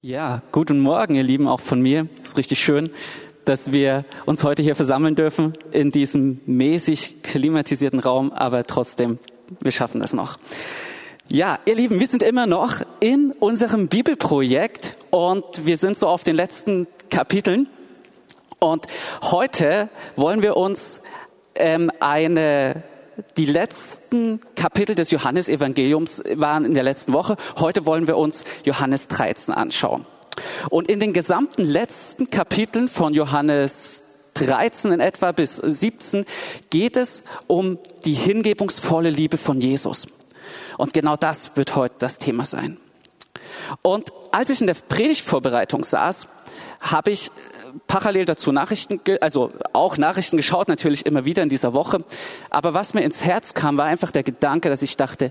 Ja, guten Morgen, ihr Lieben, auch von mir. Es ist richtig schön, dass wir uns heute hier versammeln dürfen in diesem mäßig klimatisierten Raum, aber trotzdem, wir schaffen das noch. Ja, ihr Lieben, wir sind immer noch in unserem Bibelprojekt und wir sind so auf den letzten Kapiteln. Und heute wollen wir uns ähm, eine die letzten Kapitel des Johannesevangeliums waren in der letzten Woche. Heute wollen wir uns Johannes 13 anschauen. Und in den gesamten letzten Kapiteln von Johannes 13 in etwa bis 17 geht es um die hingebungsvolle Liebe von Jesus. Und genau das wird heute das Thema sein. Und als ich in der Predigtvorbereitung saß, habe ich parallel dazu Nachrichten, also auch Nachrichten geschaut, natürlich immer wieder in dieser Woche. Aber was mir ins Herz kam, war einfach der Gedanke, dass ich dachte,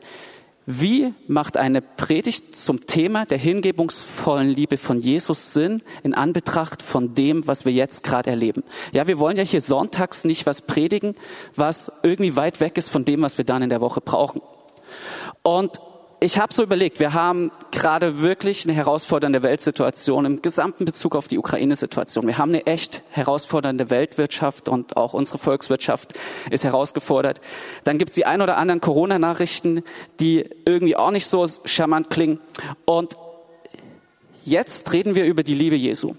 wie macht eine Predigt zum Thema der hingebungsvollen Liebe von Jesus Sinn in Anbetracht von dem, was wir jetzt gerade erleben? Ja, wir wollen ja hier sonntags nicht was predigen, was irgendwie weit weg ist von dem, was wir dann in der Woche brauchen. Und ich habe so überlegt, wir haben gerade wirklich eine herausfordernde Weltsituation im gesamten Bezug auf die Ukraine-Situation. Wir haben eine echt herausfordernde Weltwirtschaft und auch unsere Volkswirtschaft ist herausgefordert. Dann gibt es die ein oder anderen Corona-Nachrichten, die irgendwie auch nicht so charmant klingen. Und jetzt reden wir über die Liebe Jesu.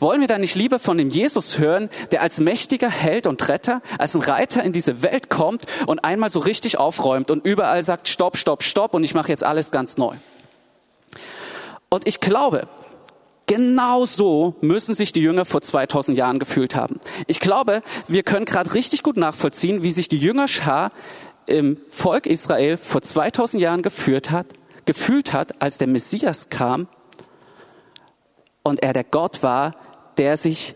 Wollen wir da nicht lieber von dem Jesus hören, der als mächtiger Held und Retter, als ein Reiter in diese Welt kommt und einmal so richtig aufräumt und überall sagt, stopp, stopp, stopp und ich mache jetzt alles ganz neu. Und ich glaube, Genau so müssen sich die Jünger vor 2000 Jahren gefühlt haben. Ich glaube, wir können gerade richtig gut nachvollziehen, wie sich die Jüngerschar im Volk Israel vor 2000 Jahren geführt hat, gefühlt hat, als der Messias kam und er der Gott war, der sich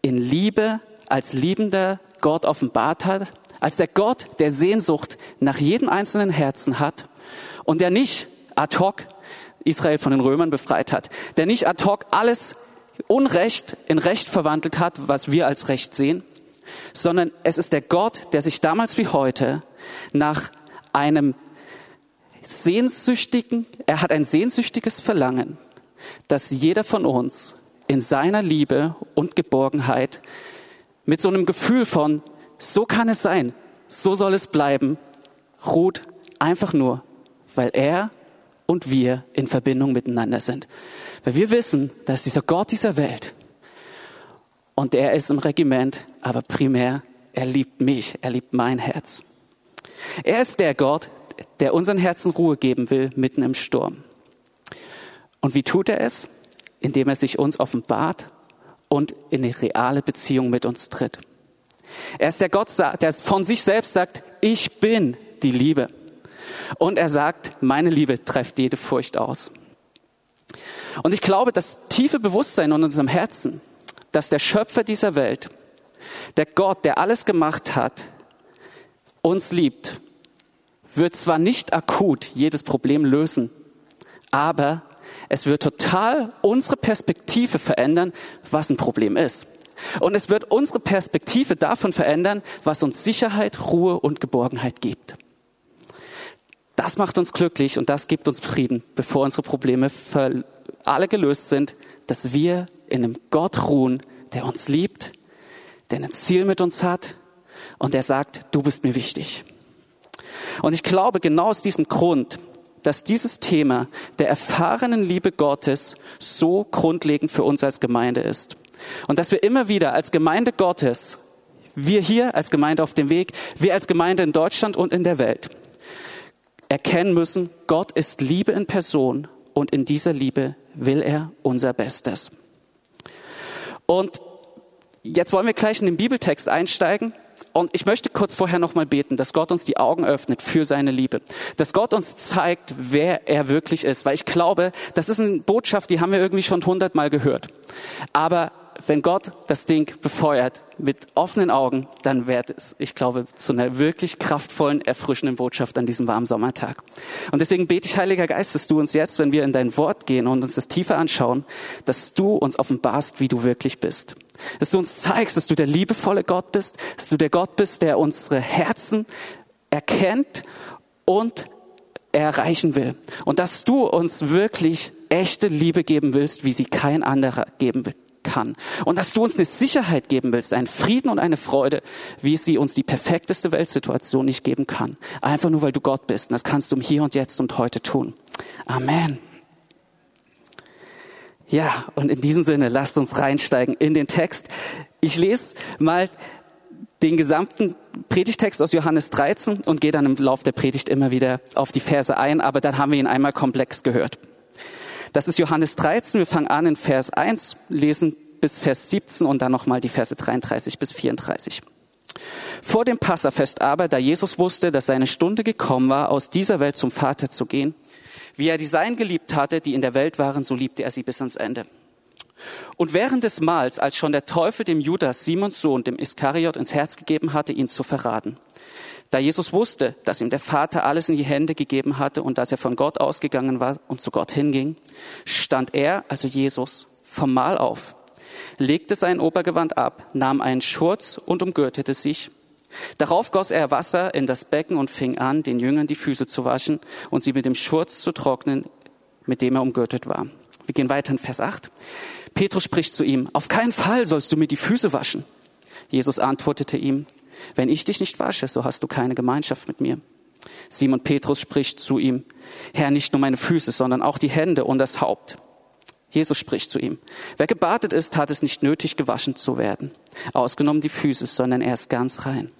in Liebe als liebender Gott offenbart hat, als der Gott, der Sehnsucht nach jedem einzelnen Herzen hat und der nicht ad hoc Israel von den Römern befreit hat, der nicht ad hoc alles Unrecht in Recht verwandelt hat, was wir als Recht sehen, sondern es ist der Gott, der sich damals wie heute nach einem sehnsüchtigen, er hat ein sehnsüchtiges Verlangen dass jeder von uns in seiner Liebe und Geborgenheit mit so einem Gefühl von, so kann es sein, so soll es bleiben, ruht einfach nur, weil er und wir in Verbindung miteinander sind. Weil wir wissen, dass dieser Gott dieser Welt und er ist im Regiment, aber primär, er liebt mich, er liebt mein Herz. Er ist der Gott, der unseren Herzen Ruhe geben will mitten im Sturm. Und wie tut er es? Indem er sich uns offenbart und in eine reale Beziehung mit uns tritt. Er ist der Gott, der von sich selbst sagt, ich bin die Liebe. Und er sagt, meine Liebe trefft jede Furcht aus. Und ich glaube, das tiefe Bewusstsein in unserem Herzen, dass der Schöpfer dieser Welt, der Gott, der alles gemacht hat, uns liebt, wird zwar nicht akut jedes Problem lösen, aber es wird total unsere Perspektive verändern, was ein Problem ist. Und es wird unsere Perspektive davon verändern, was uns Sicherheit, Ruhe und Geborgenheit gibt. Das macht uns glücklich und das gibt uns Frieden, bevor unsere Probleme alle gelöst sind, dass wir in einem Gott ruhen, der uns liebt, der ein Ziel mit uns hat und der sagt, du bist mir wichtig. Und ich glaube, genau aus diesem Grund dass dieses Thema der erfahrenen Liebe Gottes so grundlegend für uns als Gemeinde ist. Und dass wir immer wieder als Gemeinde Gottes, wir hier als Gemeinde auf dem Weg, wir als Gemeinde in Deutschland und in der Welt, erkennen müssen, Gott ist Liebe in Person und in dieser Liebe will er unser Bestes. Und jetzt wollen wir gleich in den Bibeltext einsteigen. Und ich möchte kurz vorher nochmal beten, dass Gott uns die Augen öffnet für seine Liebe. Dass Gott uns zeigt, wer er wirklich ist. Weil ich glaube, das ist eine Botschaft, die haben wir irgendwie schon hundertmal gehört. Aber wenn Gott das Ding befeuert mit offenen Augen, dann wird es, ich glaube, zu einer wirklich kraftvollen, erfrischenden Botschaft an diesem warmen Sommertag. Und deswegen bete ich, Heiliger Geist, dass du uns jetzt, wenn wir in dein Wort gehen und uns das tiefer anschauen, dass du uns offenbarst, wie du wirklich bist. Dass du uns zeigst, dass du der liebevolle Gott bist, dass du der Gott bist, der unsere Herzen erkennt und erreichen will. Und dass du uns wirklich echte Liebe geben willst, wie sie kein anderer geben kann. Und dass du uns eine Sicherheit geben willst, einen Frieden und eine Freude, wie sie uns die perfekteste Weltsituation nicht geben kann. Einfach nur, weil du Gott bist. Und das kannst du Hier und Jetzt und heute tun. Amen. Ja, und in diesem Sinne, lasst uns reinsteigen in den Text. Ich lese mal den gesamten Predigtext aus Johannes 13 und gehe dann im Lauf der Predigt immer wieder auf die Verse ein, aber dann haben wir ihn einmal komplex gehört. Das ist Johannes 13. Wir fangen an in Vers 1, lesen bis Vers 17 und dann nochmal die Verse 33 bis 34. Vor dem Passafest aber, da Jesus wusste, dass seine Stunde gekommen war, aus dieser Welt zum Vater zu gehen, wie er die Seinen geliebt hatte, die in der Welt waren, so liebte er sie bis ans Ende. Und während des Mahls, als schon der Teufel dem Judas, Simons Sohn, dem Iskariot, ins Herz gegeben hatte, ihn zu verraten, da Jesus wusste, dass ihm der Vater alles in die Hände gegeben hatte und dass er von Gott ausgegangen war und zu Gott hinging, stand er, also Jesus, vom Mahl auf, legte sein Obergewand ab, nahm einen Schurz und umgürtete sich. Darauf goss er Wasser in das Becken und fing an, den Jüngern die Füße zu waschen und sie mit dem Schurz zu trocknen, mit dem er umgürtet war. Wir gehen weiter in Vers 8. Petrus spricht zu ihm, auf keinen Fall sollst du mir die Füße waschen. Jesus antwortete ihm, wenn ich dich nicht wasche, so hast du keine Gemeinschaft mit mir. Simon Petrus spricht zu ihm, Herr, nicht nur meine Füße, sondern auch die Hände und das Haupt. Jesus spricht zu ihm, wer gebadet ist, hat es nicht nötig, gewaschen zu werden, ausgenommen die Füße, sondern er ist ganz rein.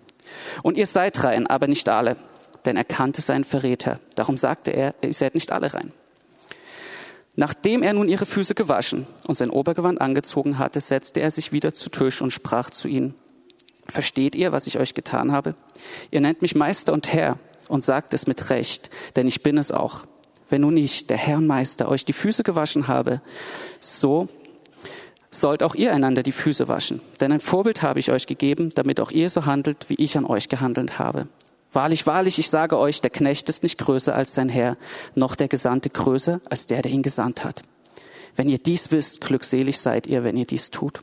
Und ihr seid rein, aber nicht alle, denn er kannte seinen Verräter. Darum sagte er, ihr seid nicht alle rein. Nachdem er nun ihre Füße gewaschen und sein Obergewand angezogen hatte, setzte er sich wieder zu Tisch und sprach zu ihnen, Versteht ihr, was ich euch getan habe? Ihr nennt mich Meister und Herr und sagt es mit Recht, denn ich bin es auch. Wenn nun ich, der Herr Meister, euch die Füße gewaschen habe, so sollt auch ihr einander die Füße waschen. Denn ein Vorbild habe ich euch gegeben, damit auch ihr so handelt, wie ich an euch gehandelt habe. Wahrlich, wahrlich, ich sage euch, der Knecht ist nicht größer als sein Herr, noch der Gesandte größer als der, der ihn gesandt hat. Wenn ihr dies wisst, glückselig seid ihr, wenn ihr dies tut.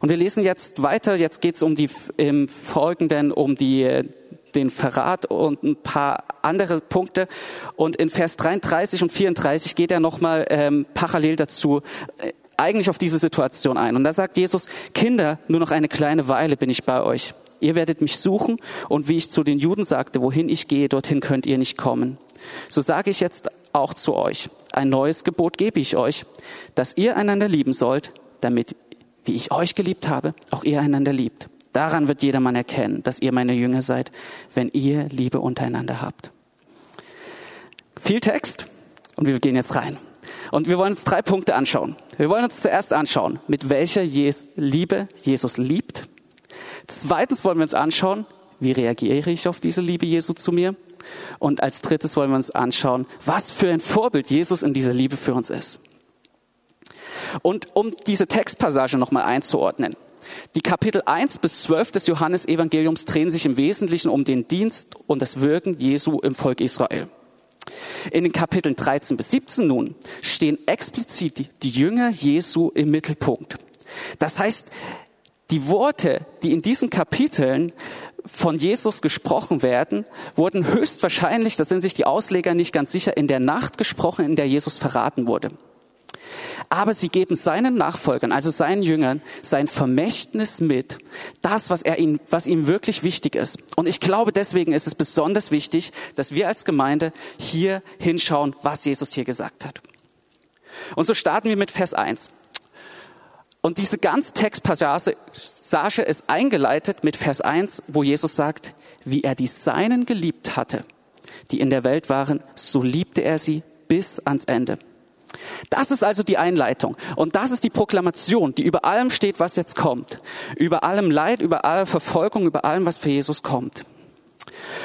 Und wir lesen jetzt weiter. Jetzt geht es um die im Folgenden um die den Verrat und ein paar andere Punkte. Und in Vers 33 und 34 geht er nochmal ähm, parallel dazu äh, eigentlich auf diese Situation ein. Und da sagt Jesus, Kinder, nur noch eine kleine Weile bin ich bei euch. Ihr werdet mich suchen und wie ich zu den Juden sagte, wohin ich gehe, dorthin könnt ihr nicht kommen. So sage ich jetzt auch zu euch. Ein neues Gebot gebe ich euch, dass ihr einander lieben sollt, damit wie ich euch geliebt habe, auch ihr einander liebt. Daran wird jedermann erkennen, dass ihr meine Jünger seid, wenn ihr Liebe untereinander habt. Viel Text und wir gehen jetzt rein. Und wir wollen uns drei Punkte anschauen. Wir wollen uns zuerst anschauen, mit welcher Liebe Jesus liebt. Zweitens wollen wir uns anschauen, wie reagiere ich auf diese Liebe Jesu zu mir? Und als drittes wollen wir uns anschauen, was für ein Vorbild Jesus in dieser Liebe für uns ist. Und um diese Textpassage nochmal einzuordnen. Die Kapitel 1 bis 12 des Johannesevangeliums drehen sich im Wesentlichen um den Dienst und das Wirken Jesu im Volk Israel. In den Kapiteln 13 bis 17 nun stehen explizit die Jünger Jesu im Mittelpunkt. Das heißt, die Worte, die in diesen Kapiteln von Jesus gesprochen werden, wurden höchstwahrscheinlich, da sind sich die Ausleger nicht ganz sicher, in der Nacht gesprochen, in der Jesus verraten wurde. Aber sie geben seinen Nachfolgern, also seinen Jüngern, sein Vermächtnis mit, das, was, er ihnen, was ihm wirklich wichtig ist. Und ich glaube, deswegen ist es besonders wichtig, dass wir als Gemeinde hier hinschauen, was Jesus hier gesagt hat. Und so starten wir mit Vers 1. Und diese ganze Textpassage ist eingeleitet mit Vers 1, wo Jesus sagt, wie er die Seinen geliebt hatte, die in der Welt waren, so liebte er sie bis ans Ende. Das ist also die Einleitung. Und das ist die Proklamation, die über allem steht, was jetzt kommt. Über allem Leid, über aller Verfolgung, über allem, was für Jesus kommt.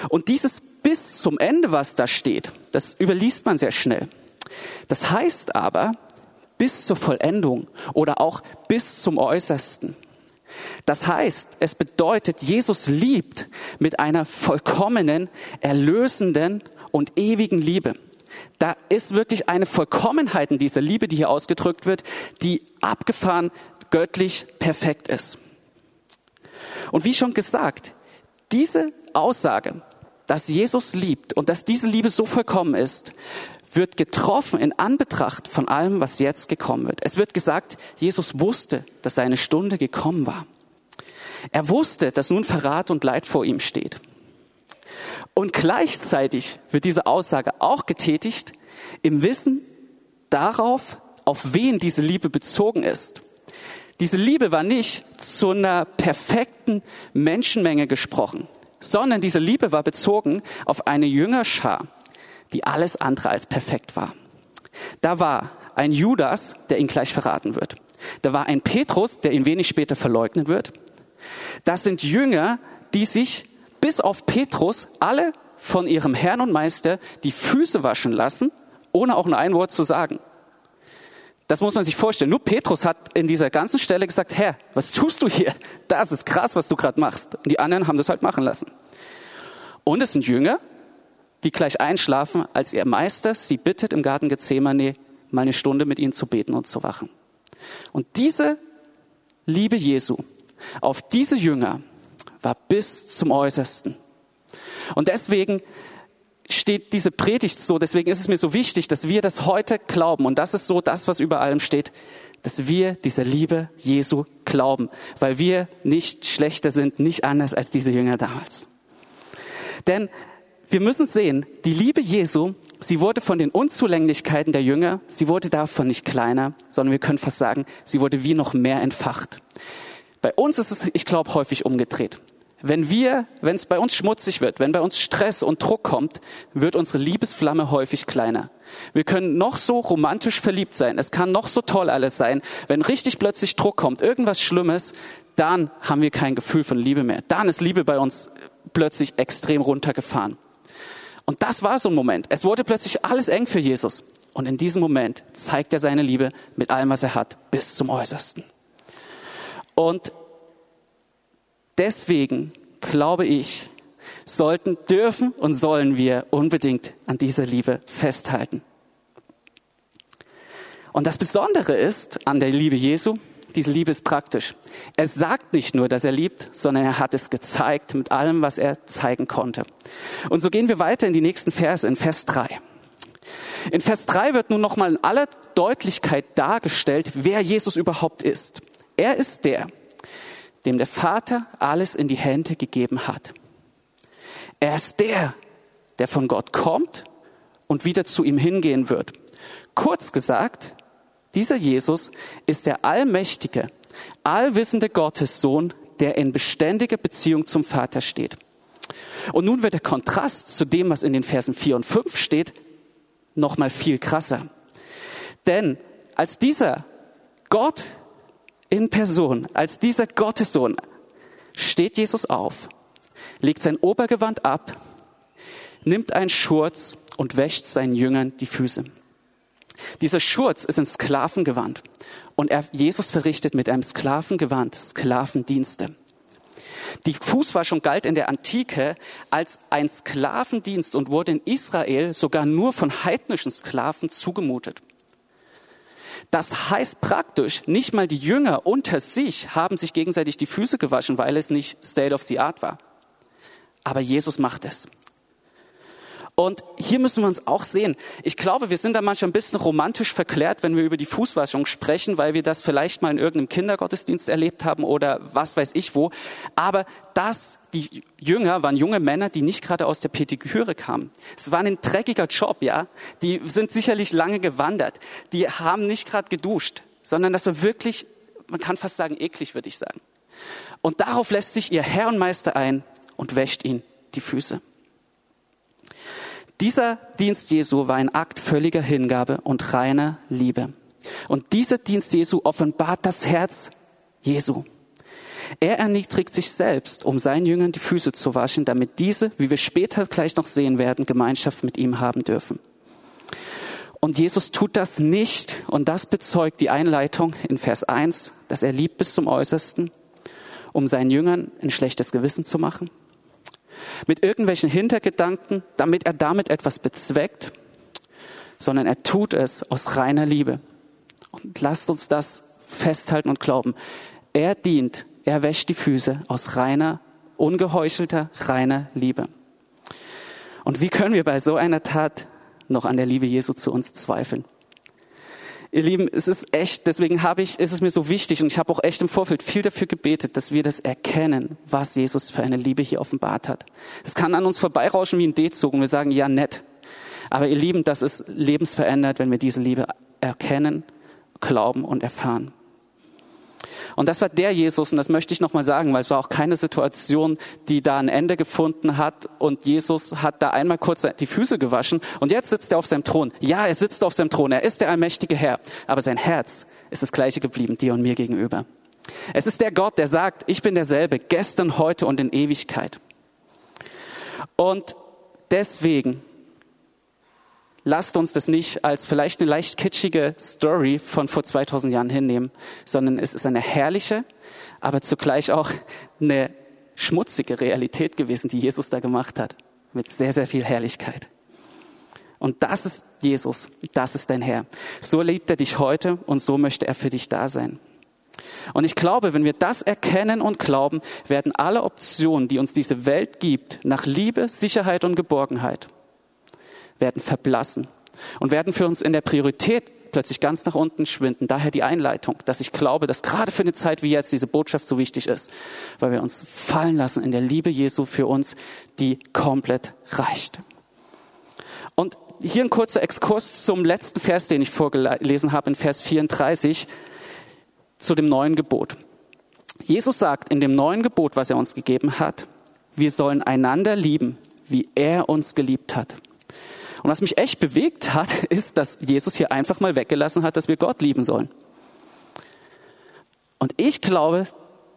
Und dieses bis zum Ende, was da steht, das überliest man sehr schnell. Das heißt aber bis zur Vollendung oder auch bis zum Äußersten. Das heißt, es bedeutet, Jesus liebt mit einer vollkommenen, erlösenden und ewigen Liebe. Da ist wirklich eine Vollkommenheit in dieser Liebe, die hier ausgedrückt wird, die abgefahren göttlich perfekt ist. Und wie schon gesagt, diese Aussage, dass Jesus liebt und dass diese Liebe so vollkommen ist, wird getroffen in Anbetracht von allem, was jetzt gekommen wird. Es wird gesagt, Jesus wusste, dass seine Stunde gekommen war. Er wusste, dass nun Verrat und Leid vor ihm steht. Und gleichzeitig wird diese Aussage auch getätigt im Wissen darauf, auf wen diese Liebe bezogen ist. Diese Liebe war nicht zu einer perfekten Menschenmenge gesprochen, sondern diese Liebe war bezogen auf eine Jüngerschar, die alles andere als perfekt war. Da war ein Judas, der ihn gleich verraten wird. Da war ein Petrus, der ihn wenig später verleugnen wird. Das sind Jünger, die sich bis auf Petrus alle von ihrem Herrn und Meister die Füße waschen lassen, ohne auch nur ein Wort zu sagen. Das muss man sich vorstellen. Nur Petrus hat in dieser ganzen Stelle gesagt, Herr, was tust du hier? Das ist krass, was du gerade machst. Und die anderen haben das halt machen lassen. Und es sind Jünger, die gleich einschlafen, als ihr Meister sie bittet, im Garten Gethsemane mal eine Stunde mit ihnen zu beten und zu wachen. Und diese Liebe Jesu auf diese Jünger war bis zum Äußersten. Und deswegen steht diese Predigt so, deswegen ist es mir so wichtig, dass wir das heute glauben. Und das ist so das, was über allem steht, dass wir dieser Liebe Jesu glauben, weil wir nicht schlechter sind, nicht anders als diese Jünger damals. Denn wir müssen sehen, die Liebe Jesu, sie wurde von den Unzulänglichkeiten der Jünger, sie wurde davon nicht kleiner, sondern wir können fast sagen, sie wurde wie noch mehr entfacht. Bei uns ist es, ich glaube, häufig umgedreht. Wenn wir, wenn es bei uns schmutzig wird, wenn bei uns Stress und Druck kommt, wird unsere Liebesflamme häufig kleiner. Wir können noch so romantisch verliebt sein, es kann noch so toll alles sein. Wenn richtig plötzlich Druck kommt, irgendwas Schlimmes, dann haben wir kein Gefühl von Liebe mehr. Dann ist Liebe bei uns plötzlich extrem runtergefahren. Und das war so ein Moment. Es wurde plötzlich alles eng für Jesus. Und in diesem Moment zeigt er seine Liebe mit allem, was er hat, bis zum Äußersten. Und deswegen glaube ich, sollten, dürfen und sollen wir unbedingt an dieser Liebe festhalten. Und das Besondere ist an der Liebe Jesu, diese Liebe ist praktisch. Er sagt nicht nur, dass er liebt, sondern er hat es gezeigt mit allem, was er zeigen konnte. Und so gehen wir weiter in die nächsten Verse, in Vers 3. In Vers 3 wird nun nochmal in aller Deutlichkeit dargestellt, wer Jesus überhaupt ist. Er ist der, dem der Vater alles in die Hände gegeben hat. Er ist der, der von Gott kommt und wieder zu ihm hingehen wird. Kurz gesagt, dieser Jesus ist der allmächtige, allwissende Gottessohn, der in beständiger Beziehung zum Vater steht. Und nun wird der Kontrast zu dem, was in den Versen 4 und 5 steht, noch mal viel krasser. Denn als dieser Gott in Person, als dieser Gottessohn, steht Jesus auf, legt sein Obergewand ab, nimmt einen Schurz und wäscht seinen Jüngern die Füße. Dieser Schurz ist ein Sklavengewand und er, Jesus verrichtet mit einem Sklavengewand Sklavendienste. Die Fußwaschung galt in der Antike als ein Sklavendienst und wurde in Israel sogar nur von heidnischen Sklaven zugemutet. Das heißt praktisch, nicht mal die Jünger unter sich haben sich gegenseitig die Füße gewaschen, weil es nicht State of the Art war. Aber Jesus macht es. Und hier müssen wir uns auch sehen. Ich glaube, wir sind da manchmal ein bisschen romantisch verklärt, wenn wir über die Fußwaschung sprechen, weil wir das vielleicht mal in irgendeinem Kindergottesdienst erlebt haben oder was weiß ich wo. Aber das, die Jünger waren junge Männer, die nicht gerade aus der Petiküre kamen. Es war ein dreckiger Job, ja. Die sind sicherlich lange gewandert. Die haben nicht gerade geduscht, sondern das war wirklich, man kann fast sagen, eklig, würde ich sagen. Und darauf lässt sich ihr Herr und Meister ein und wäscht ihn die Füße. Dieser Dienst Jesu war ein Akt völliger Hingabe und reiner Liebe. Und dieser Dienst Jesu offenbart das Herz Jesu. Er erniedrigt sich selbst, um seinen Jüngern die Füße zu waschen, damit diese, wie wir später gleich noch sehen werden, Gemeinschaft mit ihm haben dürfen. Und Jesus tut das nicht, und das bezeugt die Einleitung in Vers 1, dass er liebt bis zum Äußersten, um seinen Jüngern ein schlechtes Gewissen zu machen, mit irgendwelchen Hintergedanken, damit er damit etwas bezweckt, sondern er tut es aus reiner Liebe. Und lasst uns das festhalten und glauben. Er dient, er wäscht die Füße aus reiner, ungeheuchelter, reiner Liebe. Und wie können wir bei so einer Tat noch an der Liebe Jesu zu uns zweifeln. Ihr Lieben, es ist echt, deswegen habe ich, ist es mir so wichtig und ich habe auch echt im Vorfeld viel dafür gebetet, dass wir das erkennen, was Jesus für eine Liebe hier offenbart hat. Das kann an uns vorbeirauschen wie ein D-Zug und wir sagen, ja, nett. Aber ihr Lieben, das ist lebensverändert, wenn wir diese Liebe erkennen, glauben und erfahren. Und das war der Jesus, und das möchte ich nochmal sagen, weil es war auch keine Situation, die da ein Ende gefunden hat und Jesus hat da einmal kurz die Füße gewaschen und jetzt sitzt er auf seinem Thron. Ja, er sitzt auf seinem Thron, er ist der allmächtige Herr, aber sein Herz ist das gleiche geblieben, dir und mir gegenüber. Es ist der Gott, der sagt, ich bin derselbe, gestern, heute und in Ewigkeit. Und deswegen lasst uns das nicht als vielleicht eine leicht kitschige Story von vor 2000 Jahren hinnehmen, sondern es ist eine herrliche, aber zugleich auch eine schmutzige Realität gewesen, die Jesus da gemacht hat, mit sehr, sehr viel Herrlichkeit. Und das ist Jesus, das ist dein Herr. So liebt er dich heute und so möchte er für dich da sein. Und ich glaube, wenn wir das erkennen und glauben, werden alle Optionen, die uns diese Welt gibt, nach Liebe, Sicherheit und Geborgenheit, werden verblassen und werden für uns in der Priorität plötzlich ganz nach unten schwinden. Daher die Einleitung, dass ich glaube, dass gerade für eine Zeit wie jetzt diese Botschaft so wichtig ist, weil wir uns fallen lassen in der Liebe Jesu für uns, die komplett reicht. Und hier ein kurzer Exkurs zum letzten Vers, den ich vorgelesen habe, in Vers 34, zu dem neuen Gebot. Jesus sagt in dem neuen Gebot, was er uns gegeben hat, wir sollen einander lieben, wie er uns geliebt hat. Und was mich echt bewegt hat, ist, dass Jesus hier einfach mal weggelassen hat, dass wir Gott lieben sollen. Und ich glaube,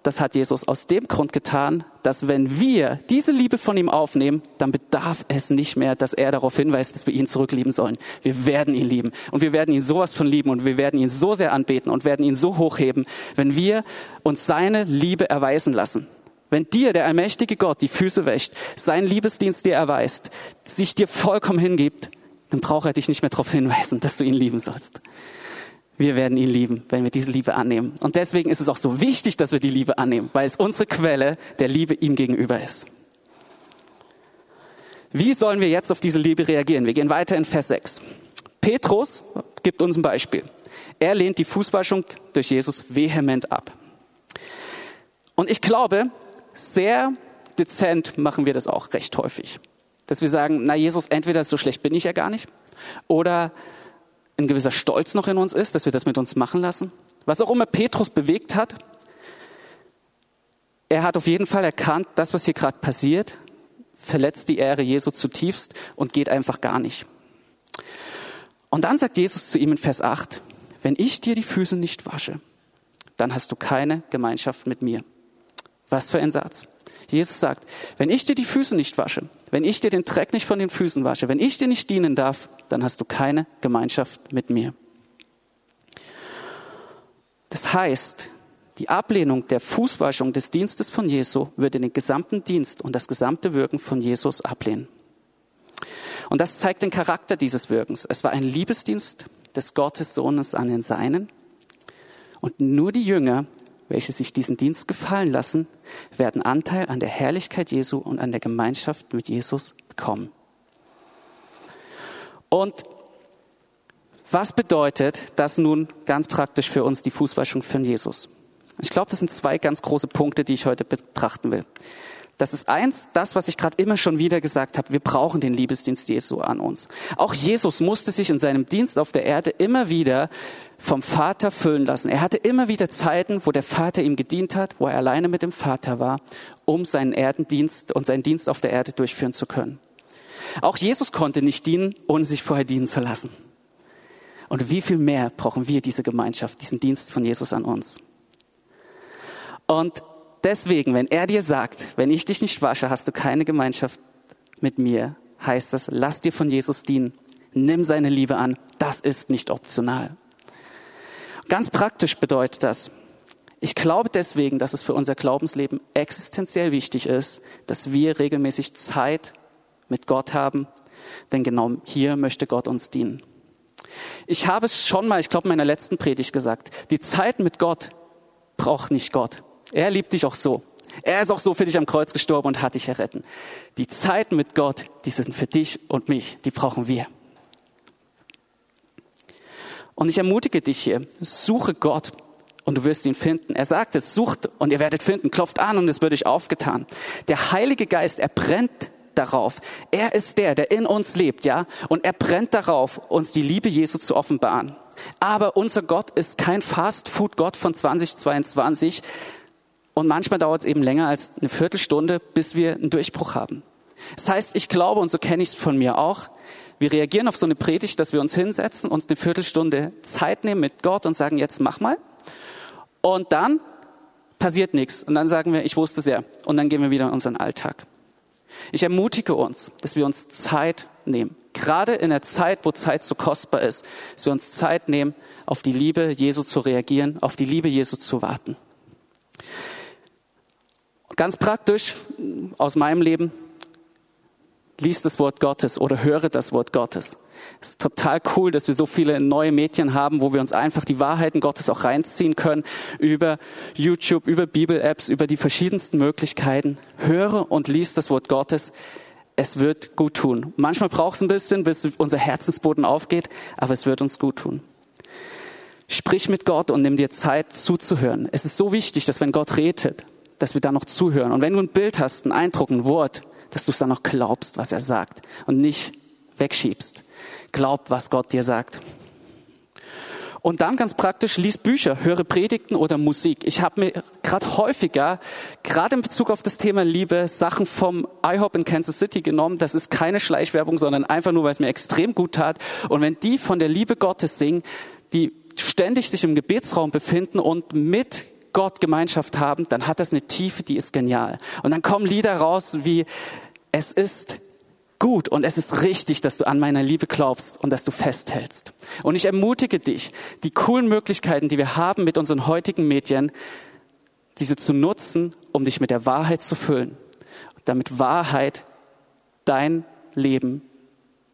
das hat Jesus aus dem Grund getan, dass wenn wir diese Liebe von ihm aufnehmen, dann bedarf es nicht mehr, dass er darauf hinweist, dass wir ihn zurücklieben sollen. Wir werden ihn lieben und wir werden ihn sowas von lieben und wir werden ihn so sehr anbeten und werden ihn so hochheben, wenn wir uns seine Liebe erweisen lassen. Wenn dir der allmächtige Gott die Füße wäscht, seinen Liebesdienst dir erweist, sich dir vollkommen hingibt, dann braucht er dich nicht mehr darauf hinweisen, dass du ihn lieben sollst. Wir werden ihn lieben, wenn wir diese Liebe annehmen. Und deswegen ist es auch so wichtig, dass wir die Liebe annehmen, weil es unsere Quelle der Liebe ihm gegenüber ist. Wie sollen wir jetzt auf diese Liebe reagieren? Wir gehen weiter in Vers 6. Petrus gibt uns ein Beispiel. Er lehnt die Fußwaschung durch Jesus vehement ab. Und ich glaube, sehr dezent machen wir das auch recht häufig. Dass wir sagen, na Jesus, entweder so schlecht bin ich ja gar nicht oder ein gewisser Stolz noch in uns ist, dass wir das mit uns machen lassen. Was auch immer Petrus bewegt hat, er hat auf jeden Fall erkannt, das, was hier gerade passiert, verletzt die Ehre Jesu zutiefst und geht einfach gar nicht. Und dann sagt Jesus zu ihm in Vers 8, wenn ich dir die Füße nicht wasche, dann hast du keine Gemeinschaft mit mir. Was für ein Satz. Jesus sagt, wenn ich dir die Füße nicht wasche, wenn ich dir den Dreck nicht von den Füßen wasche, wenn ich dir nicht dienen darf, dann hast du keine Gemeinschaft mit mir. Das heißt, die Ablehnung der Fußwaschung des Dienstes von Jesu würde den gesamten Dienst und das gesamte Wirken von Jesus ablehnen. Und das zeigt den Charakter dieses Wirkens. Es war ein Liebesdienst des Gottes Sohnes an den Seinen. Und nur die Jünger welche sich diesen Dienst gefallen lassen, werden Anteil an der Herrlichkeit Jesu und an der Gemeinschaft mit Jesus bekommen. Und was bedeutet das nun ganz praktisch für uns, die Fußwaschung von Jesus? Ich glaube, das sind zwei ganz große Punkte, die ich heute betrachten will. Das ist eins, das, was ich gerade immer schon wieder gesagt habe. Wir brauchen den Liebesdienst Jesu an uns. Auch Jesus musste sich in seinem Dienst auf der Erde immer wieder vom Vater füllen lassen. Er hatte immer wieder Zeiten, wo der Vater ihm gedient hat, wo er alleine mit dem Vater war, um seinen Erdendienst und seinen Dienst auf der Erde durchführen zu können. Auch Jesus konnte nicht dienen, ohne sich vorher dienen zu lassen. Und wie viel mehr brauchen wir diese Gemeinschaft, diesen Dienst von Jesus an uns? Und Deswegen, wenn er dir sagt, wenn ich dich nicht wasche, hast du keine Gemeinschaft mit mir, heißt das, lass dir von Jesus dienen. Nimm seine Liebe an. Das ist nicht optional. Ganz praktisch bedeutet das, ich glaube deswegen, dass es für unser Glaubensleben existenziell wichtig ist, dass wir regelmäßig Zeit mit Gott haben, denn genau hier möchte Gott uns dienen. Ich habe es schon mal, ich glaube, in meiner letzten Predigt gesagt, die Zeit mit Gott braucht nicht Gott. Er liebt dich auch so. Er ist auch so für dich am Kreuz gestorben und hat dich erretten. Die Zeiten mit Gott, die sind für dich und mich, die brauchen wir. Und ich ermutige dich hier, suche Gott und du wirst ihn finden. Er sagt es, sucht und ihr werdet finden, klopft an und es wird euch aufgetan. Der Heilige Geist, er brennt darauf. Er ist der, der in uns lebt, ja? Und er brennt darauf, uns die Liebe Jesu zu offenbaren. Aber unser Gott ist kein Fast-Food-Gott von 2022. Und manchmal dauert es eben länger als eine Viertelstunde, bis wir einen Durchbruch haben. Das heißt, ich glaube, und so kenne ich es von mir auch, wir reagieren auf so eine Predigt, dass wir uns hinsetzen, uns eine Viertelstunde Zeit nehmen mit Gott und sagen, jetzt mach mal. Und dann passiert nichts. Und dann sagen wir, ich wusste ja. Und dann gehen wir wieder in unseren Alltag. Ich ermutige uns, dass wir uns Zeit nehmen. Gerade in der Zeit, wo Zeit so kostbar ist, dass wir uns Zeit nehmen, auf die Liebe Jesu zu reagieren, auf die Liebe Jesu zu warten. Ganz praktisch aus meinem Leben, lies das Wort Gottes oder höre das Wort Gottes. Es ist total cool, dass wir so viele neue Medien haben, wo wir uns einfach die Wahrheiten Gottes auch reinziehen können über YouTube, über Bibel-Apps, über die verschiedensten Möglichkeiten. Höre und lies das Wort Gottes. Es wird gut tun. Manchmal braucht es ein bisschen, bis unser Herzensboden aufgeht, aber es wird uns gut tun. Sprich mit Gott und nimm dir Zeit zuzuhören. Es ist so wichtig, dass wenn Gott redet, dass wir da noch zuhören. Und wenn du ein Bild hast, einen Eindruck, ein Wort, dass du es dann noch glaubst, was er sagt und nicht wegschiebst. Glaub, was Gott dir sagt. Und dann ganz praktisch, lies Bücher, höre Predigten oder Musik. Ich habe mir gerade häufiger, gerade in Bezug auf das Thema Liebe, Sachen vom IHOP in Kansas City genommen. Das ist keine Schleichwerbung, sondern einfach nur, weil es mir extrem gut tat. Und wenn die von der Liebe Gottes singen, die ständig sich im Gebetsraum befinden und mit Gott Gemeinschaft haben, dann hat das eine Tiefe, die ist genial. Und dann kommen Lieder raus wie, es ist gut und es ist richtig, dass du an meiner Liebe glaubst und dass du festhältst. Und ich ermutige dich, die coolen Möglichkeiten, die wir haben mit unseren heutigen Medien, diese zu nutzen, um dich mit der Wahrheit zu füllen, damit Wahrheit dein Leben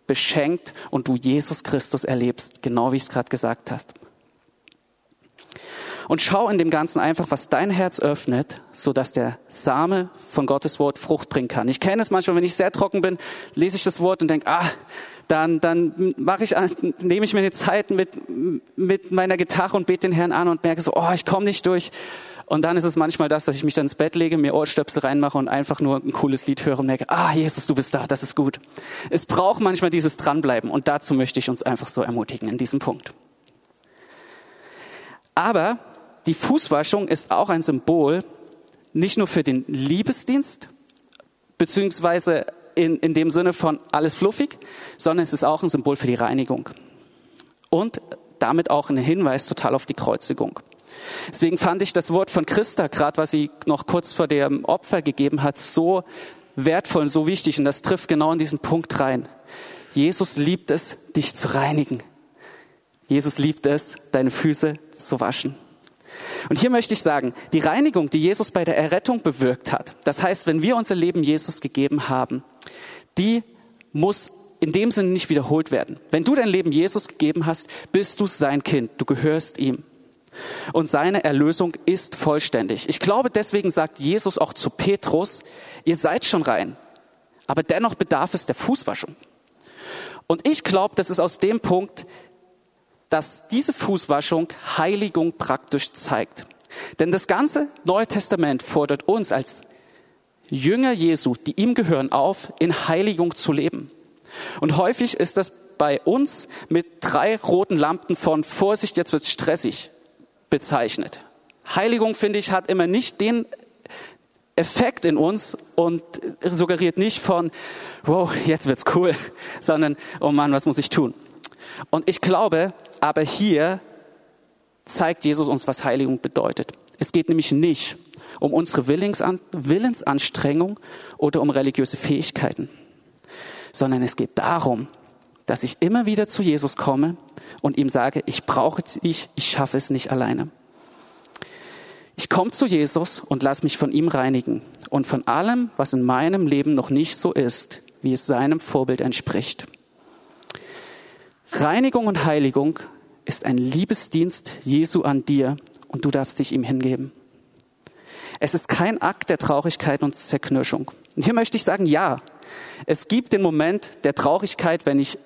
beschenkt und du Jesus Christus erlebst, genau wie ich es gerade gesagt habe und schau in dem Ganzen einfach, was dein Herz öffnet, so dass der Same von Gottes Wort Frucht bringen kann. Ich kenne es manchmal, wenn ich sehr trocken bin, lese ich das Wort und denke, ah, dann, dann mache ich, nehme ich mir eine Zeit mit, mit meiner Gitarre und bete den Herrn an und merke so, oh, ich komme nicht durch. Und dann ist es manchmal das, dass ich mich dann ins Bett lege, mir Ohrstöpsel reinmache und einfach nur ein cooles Lied höre und merke, ah, Jesus, du bist da, das ist gut. Es braucht manchmal dieses Dranbleiben und dazu möchte ich uns einfach so ermutigen in diesem Punkt. Aber die Fußwaschung ist auch ein Symbol, nicht nur für den Liebesdienst, beziehungsweise in, in dem Sinne von alles fluffig, sondern es ist auch ein Symbol für die Reinigung. Und damit auch ein Hinweis total auf die Kreuzigung. Deswegen fand ich das Wort von Christa, gerade was sie noch kurz vor dem Opfer gegeben hat, so wertvoll und so wichtig. Und das trifft genau in diesen Punkt rein. Jesus liebt es, dich zu reinigen. Jesus liebt es, deine Füße zu waschen. Und hier möchte ich sagen, die Reinigung, die Jesus bei der Errettung bewirkt hat, das heißt, wenn wir unser Leben Jesus gegeben haben, die muss in dem Sinne nicht wiederholt werden. Wenn du dein Leben Jesus gegeben hast, bist du sein Kind, du gehörst ihm. Und seine Erlösung ist vollständig. Ich glaube, deswegen sagt Jesus auch zu Petrus, ihr seid schon rein, aber dennoch bedarf es der Fußwaschung. Und ich glaube, das ist aus dem Punkt, dass diese Fußwaschung Heiligung praktisch zeigt. Denn das ganze Neue Testament fordert uns als Jünger Jesu, die ihm gehören, auf, in Heiligung zu leben. Und häufig ist das bei uns mit drei roten Lampen von Vorsicht, jetzt wird's stressig bezeichnet. Heiligung, finde ich, hat immer nicht den Effekt in uns und suggeriert nicht von, wow, jetzt wird's cool, sondern, oh Mann, was muss ich tun? Und ich glaube, aber hier zeigt Jesus uns, was Heiligung bedeutet. Es geht nämlich nicht um unsere Willensanstrengung oder um religiöse Fähigkeiten, sondern es geht darum, dass ich immer wieder zu Jesus komme und ihm sage, ich brauche dich, ich schaffe es nicht alleine. Ich komme zu Jesus und lass mich von ihm reinigen und von allem, was in meinem Leben noch nicht so ist, wie es seinem Vorbild entspricht. Reinigung und Heiligung ist ein Liebesdienst Jesu an dir und du darfst dich ihm hingeben. Es ist kein Akt der Traurigkeit und Zerknirschung. Und hier möchte ich sagen, ja, es gibt den Moment der Traurigkeit, wenn ich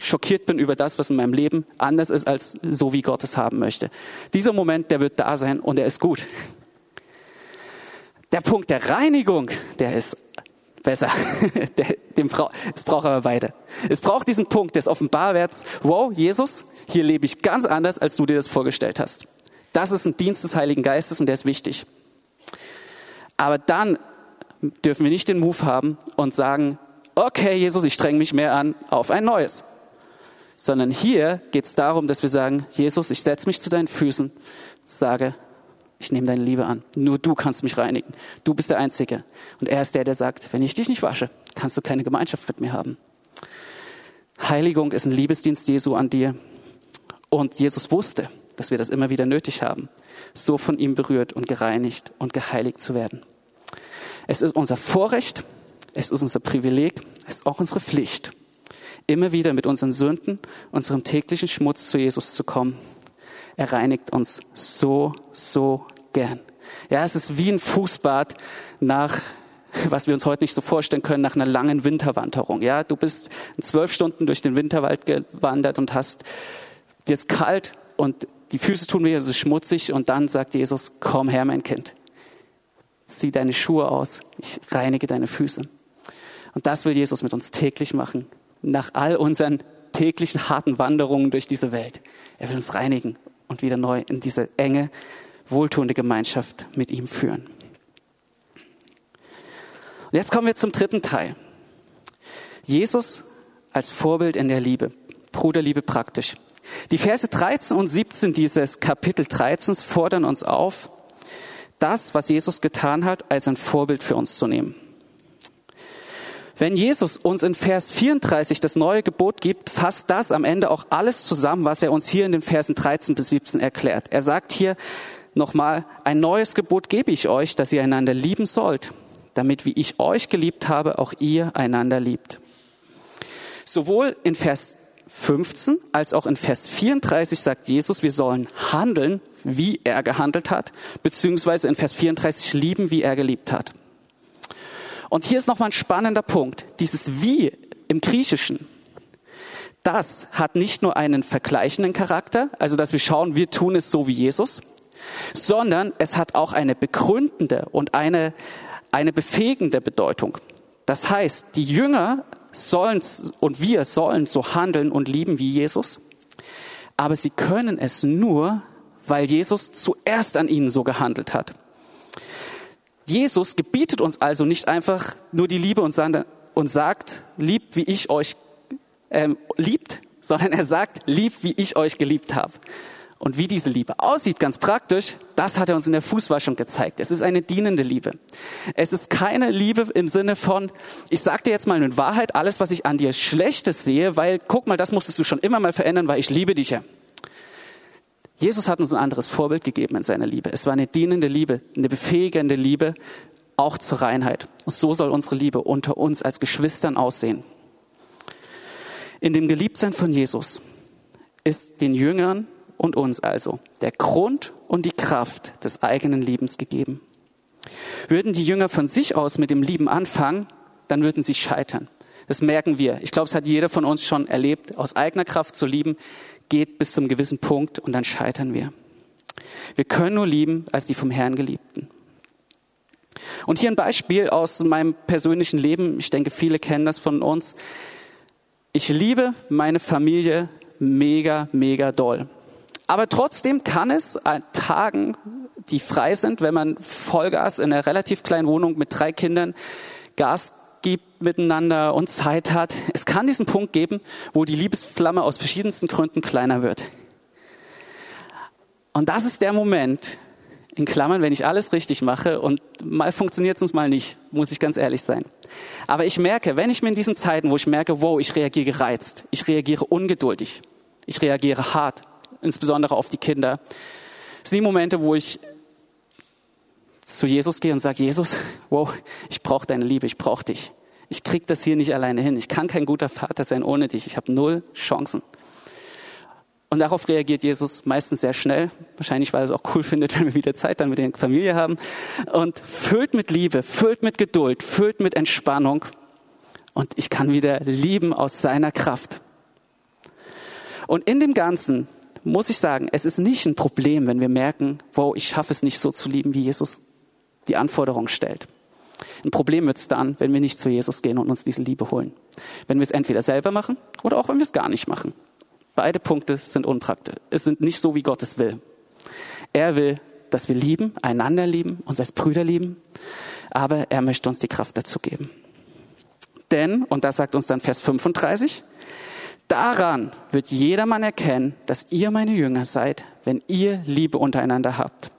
schockiert bin über das, was in meinem Leben anders ist als so, wie Gott es haben möchte. Dieser Moment, der wird da sein und er ist gut. Der Punkt der Reinigung, der ist besser. Dem Frau, es braucht aber beide. Es braucht diesen Punkt des Offenbarwerts. Wow, Jesus, hier lebe ich ganz anders, als du dir das vorgestellt hast. Das ist ein Dienst des Heiligen Geistes und der ist wichtig. Aber dann dürfen wir nicht den Move haben und sagen, okay, Jesus, ich streng mich mehr an auf ein neues. Sondern hier geht es darum, dass wir sagen, Jesus, ich setze mich zu deinen Füßen, sage, ich nehme deine Liebe an. Nur du kannst mich reinigen. Du bist der Einzige. Und er ist der, der sagt, wenn ich dich nicht wasche, kannst du keine Gemeinschaft mit mir haben. Heiligung ist ein Liebesdienst Jesu an dir. Und Jesus wusste, dass wir das immer wieder nötig haben, so von ihm berührt und gereinigt und geheiligt zu werden. Es ist unser Vorrecht, es ist unser Privileg, es ist auch unsere Pflicht, immer wieder mit unseren Sünden, unserem täglichen Schmutz zu Jesus zu kommen. Er reinigt uns so, so gern. Ja, es ist wie ein Fußbad nach was wir uns heute nicht so vorstellen können, nach einer langen Winterwanderung. Ja, du bist in zwölf Stunden durch den Winterwald gewandert und hast, dir ist kalt und die Füße tun weh, es schmutzig und dann sagt Jesus, komm her, mein Kind. Zieh deine Schuhe aus, ich reinige deine Füße. Und das will Jesus mit uns täglich machen, nach all unseren täglichen harten Wanderungen durch diese Welt. Er will uns reinigen und wieder neu in diese enge, wohltuende Gemeinschaft mit ihm führen. Und jetzt kommen wir zum dritten Teil. Jesus als Vorbild in der Liebe, Bruderliebe praktisch. Die Verse 13 und 17 dieses Kapitel 13 fordern uns auf, das, was Jesus getan hat, als ein Vorbild für uns zu nehmen. Wenn Jesus uns in Vers 34 das neue Gebot gibt, fasst das am Ende auch alles zusammen, was er uns hier in den Versen 13 bis 17 erklärt. Er sagt hier nochmal, ein neues Gebot gebe ich euch, dass ihr einander lieben sollt, damit wie ich euch geliebt habe, auch ihr einander liebt. Sowohl in Vers 15 als auch in Vers 34 sagt Jesus, wir sollen handeln, wie er gehandelt hat, beziehungsweise in Vers 34 lieben, wie er geliebt hat. Und hier ist nochmal ein spannender Punkt. Dieses Wie im Griechischen, das hat nicht nur einen vergleichenden Charakter, also dass wir schauen, wir tun es so wie Jesus, sondern es hat auch eine begründende und eine, eine befähigende Bedeutung. Das heißt, die Jünger sollen und wir sollen so handeln und lieben wie Jesus, aber sie können es nur, weil Jesus zuerst an ihnen so gehandelt hat. Jesus gebietet uns also nicht einfach nur die Liebe und, sagt, liebt, wie ich euch ähm, liebt, sondern er sagt, liebt, wie ich euch geliebt habe. Und wie diese Liebe aussieht, ganz praktisch, das hat er uns in der Fußwaschung gezeigt. Es ist eine dienende Liebe. Es ist keine Liebe im Sinne von, ich sag dir jetzt mal in Wahrheit alles, was ich an dir Schlechtes sehe, weil guck mal, das musstest du schon immer mal verändern, weil ich liebe dich ja. Jesus hat uns ein anderes Vorbild gegeben in seiner Liebe. Es war eine dienende Liebe, eine befähigende Liebe, auch zur Reinheit. Und so soll unsere Liebe unter uns als Geschwistern aussehen. In dem Geliebtsein von Jesus ist den Jüngern und uns also der Grund und die Kraft des eigenen Lebens gegeben. Würden die Jünger von sich aus mit dem Lieben anfangen, dann würden sie scheitern. Das merken wir. Ich glaube, es hat jeder von uns schon erlebt. Aus eigener Kraft zu lieben geht bis zum gewissen Punkt und dann scheitern wir. Wir können nur lieben als die vom Herrn Geliebten. Und hier ein Beispiel aus meinem persönlichen Leben. Ich denke, viele kennen das von uns. Ich liebe meine Familie mega, mega doll. Aber trotzdem kann es an Tagen, die frei sind, wenn man Vollgas in einer relativ kleinen Wohnung mit drei Kindern Gas gibt miteinander und Zeit hat. Es kann diesen Punkt geben, wo die Liebesflamme aus verschiedensten Gründen kleiner wird. Und das ist der Moment, in Klammern, wenn ich alles richtig mache und mal funktioniert es uns mal nicht, muss ich ganz ehrlich sein. Aber ich merke, wenn ich mir in diesen Zeiten, wo ich merke, wow, ich reagiere gereizt, ich reagiere ungeduldig, ich reagiere hart, insbesondere auf die Kinder, sind die Momente, wo ich zu Jesus gehe und sage, Jesus, wow, ich brauche deine Liebe, ich brauche dich. Ich krieg das hier nicht alleine hin. Ich kann kein guter Vater sein ohne dich. Ich habe null Chancen. Und darauf reagiert Jesus meistens sehr schnell, wahrscheinlich weil er es auch cool findet, wenn wir wieder Zeit dann mit der Familie haben. Und füllt mit Liebe, füllt mit Geduld, füllt mit Entspannung. Und ich kann wieder lieben aus seiner Kraft. Und in dem Ganzen muss ich sagen, es ist nicht ein Problem, wenn wir merken, wow, ich schaffe es nicht so zu lieben, wie Jesus die Anforderung stellt. Ein Problem wird es dann, wenn wir nicht zu Jesus gehen und uns diese Liebe holen. Wenn wir es entweder selber machen oder auch wenn wir es gar nicht machen. Beide Punkte sind unpraktisch. Es sind nicht so, wie Gott es will. Er will, dass wir lieben, einander lieben, uns als Brüder lieben, aber er möchte uns die Kraft dazu geben. Denn, und das sagt uns dann Vers 35, daran wird jedermann erkennen, dass ihr meine Jünger seid, wenn ihr Liebe untereinander habt.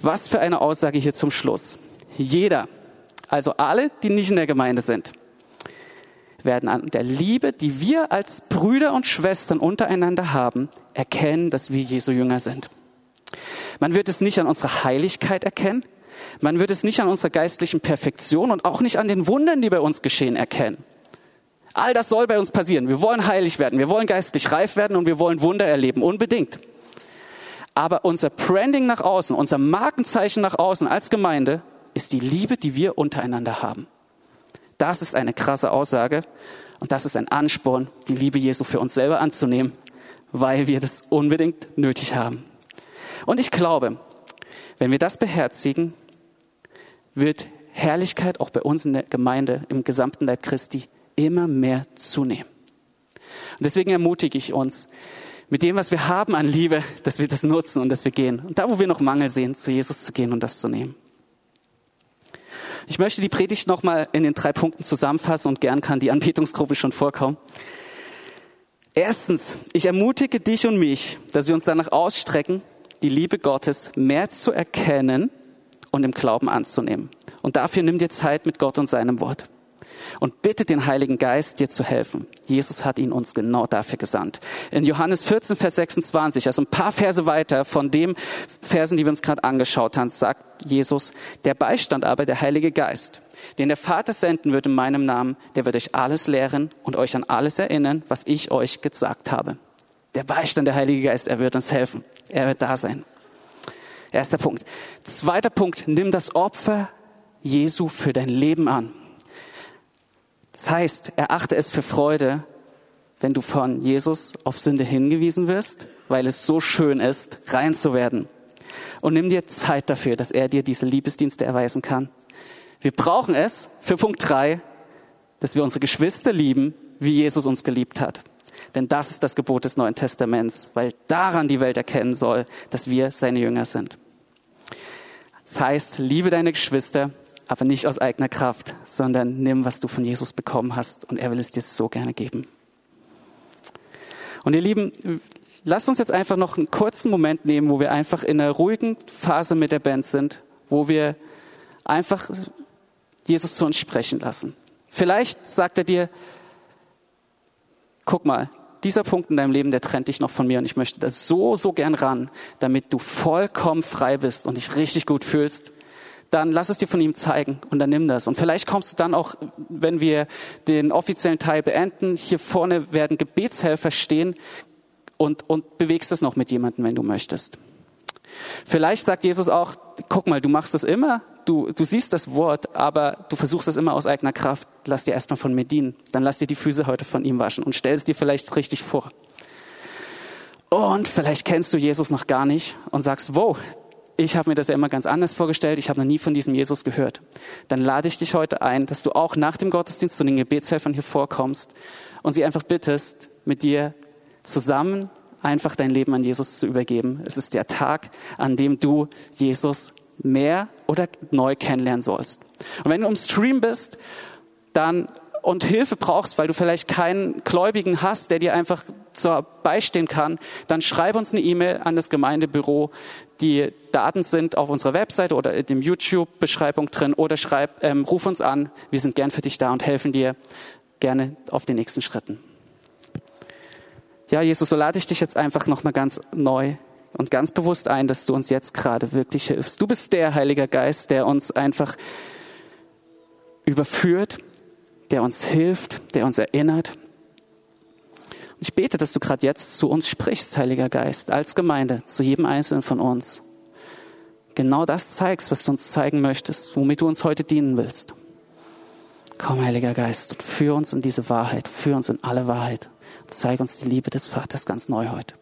Was für eine Aussage hier zum Schluss. Jeder, also alle, die nicht in der Gemeinde sind, werden an der Liebe, die wir als Brüder und Schwestern untereinander haben, erkennen, dass wir Jesu Jünger sind. Man wird es nicht an unserer Heiligkeit erkennen, man wird es nicht an unserer geistlichen Perfektion und auch nicht an den Wundern, die bei uns geschehen, erkennen. All das soll bei uns passieren. Wir wollen heilig werden, wir wollen geistlich reif werden und wir wollen Wunder erleben, unbedingt. Aber unser Branding nach außen, unser Markenzeichen nach außen als Gemeinde ist die Liebe, die wir untereinander haben. Das ist eine krasse Aussage und das ist ein Ansporn, die Liebe Jesu für uns selber anzunehmen, weil wir das unbedingt nötig haben. Und ich glaube, wenn wir das beherzigen, wird Herrlichkeit auch bei uns in der Gemeinde, im gesamten Leib Christi, immer mehr zunehmen. Und deswegen ermutige ich uns, mit dem, was wir haben an Liebe, dass wir das nutzen und dass wir gehen. Und da, wo wir noch Mangel sehen, zu Jesus zu gehen und das zu nehmen. Ich möchte die Predigt nochmal in den drei Punkten zusammenfassen und gern kann die Anbetungsgruppe schon vorkommen. Erstens, ich ermutige dich und mich, dass wir uns danach ausstrecken, die Liebe Gottes mehr zu erkennen und im Glauben anzunehmen. Und dafür nimm dir Zeit mit Gott und seinem Wort und bittet den Heiligen Geist, dir zu helfen. Jesus hat ihn uns genau dafür gesandt. In Johannes 14, Vers 26, also ein paar Verse weiter von dem Versen, die wir uns gerade angeschaut haben, sagt Jesus, der Beistand aber, der Heilige Geist, den der Vater senden wird in meinem Namen, der wird euch alles lehren und euch an alles erinnern, was ich euch gesagt habe. Der Beistand, der Heilige Geist, er wird uns helfen. Er wird da sein. Erster Punkt. Zweiter Punkt, nimm das Opfer Jesu für dein Leben an. Das heißt, erachte es für Freude, wenn du von Jesus auf Sünde hingewiesen wirst, weil es so schön ist, rein zu werden. Und nimm dir Zeit dafür, dass er dir diese Liebesdienste erweisen kann. Wir brauchen es für Punkt drei, dass wir unsere Geschwister lieben, wie Jesus uns geliebt hat. Denn das ist das Gebot des Neuen Testaments, weil daran die Welt erkennen soll, dass wir seine Jünger sind. Das heißt, liebe deine Geschwister, aber nicht aus eigener Kraft, sondern nimm, was du von Jesus bekommen hast und er will es dir so gerne geben. Und ihr Lieben, lasst uns jetzt einfach noch einen kurzen Moment nehmen, wo wir einfach in einer ruhigen Phase mit der Band sind, wo wir einfach Jesus zu uns sprechen lassen. Vielleicht sagt er dir, guck mal, dieser Punkt in deinem Leben, der trennt dich noch von mir und ich möchte da so, so gern ran, damit du vollkommen frei bist und dich richtig gut fühlst dann lass es dir von ihm zeigen und dann nimm das. Und vielleicht kommst du dann auch, wenn wir den offiziellen Teil beenden, hier vorne werden Gebetshelfer stehen und, und bewegst das noch mit jemandem, wenn du möchtest. Vielleicht sagt Jesus auch, guck mal, du machst das immer, du, du siehst das Wort, aber du versuchst das immer aus eigener Kraft. Lass dir erstmal von mir dienen. Dann lass dir die Füße heute von ihm waschen und stell es dir vielleicht richtig vor. Und vielleicht kennst du Jesus noch gar nicht und sagst, wow, ich habe mir das ja immer ganz anders vorgestellt, ich habe noch nie von diesem Jesus gehört. Dann lade ich dich heute ein, dass du auch nach dem Gottesdienst zu den Gebetshelfern hier vorkommst und sie einfach bittest, mit dir zusammen einfach dein Leben an Jesus zu übergeben. Es ist der Tag, an dem du Jesus mehr oder neu kennenlernen sollst. Und wenn du im Stream bist, dann und Hilfe brauchst, weil du vielleicht keinen Gläubigen hast, der dir einfach zur beistehen kann, dann schreib uns eine E-Mail an das Gemeindebüro. Die Daten sind auf unserer Webseite oder in dem YouTube-Beschreibung drin oder schreib, ähm, ruf uns an. Wir sind gern für dich da und helfen dir gerne auf den nächsten Schritten. Ja, Jesus, so lade ich dich jetzt einfach nochmal ganz neu und ganz bewusst ein, dass du uns jetzt gerade wirklich hilfst. Du bist der Heilige Geist, der uns einfach überführt, der uns hilft, der uns erinnert. Und ich bete, dass du gerade jetzt zu uns sprichst, Heiliger Geist, als Gemeinde, zu jedem Einzelnen von uns. Genau das zeigst, was du uns zeigen möchtest, womit du uns heute dienen willst. Komm, Heiliger Geist, und führ uns in diese Wahrheit, führ uns in alle Wahrheit. Zeig uns die Liebe des Vaters ganz neu heute.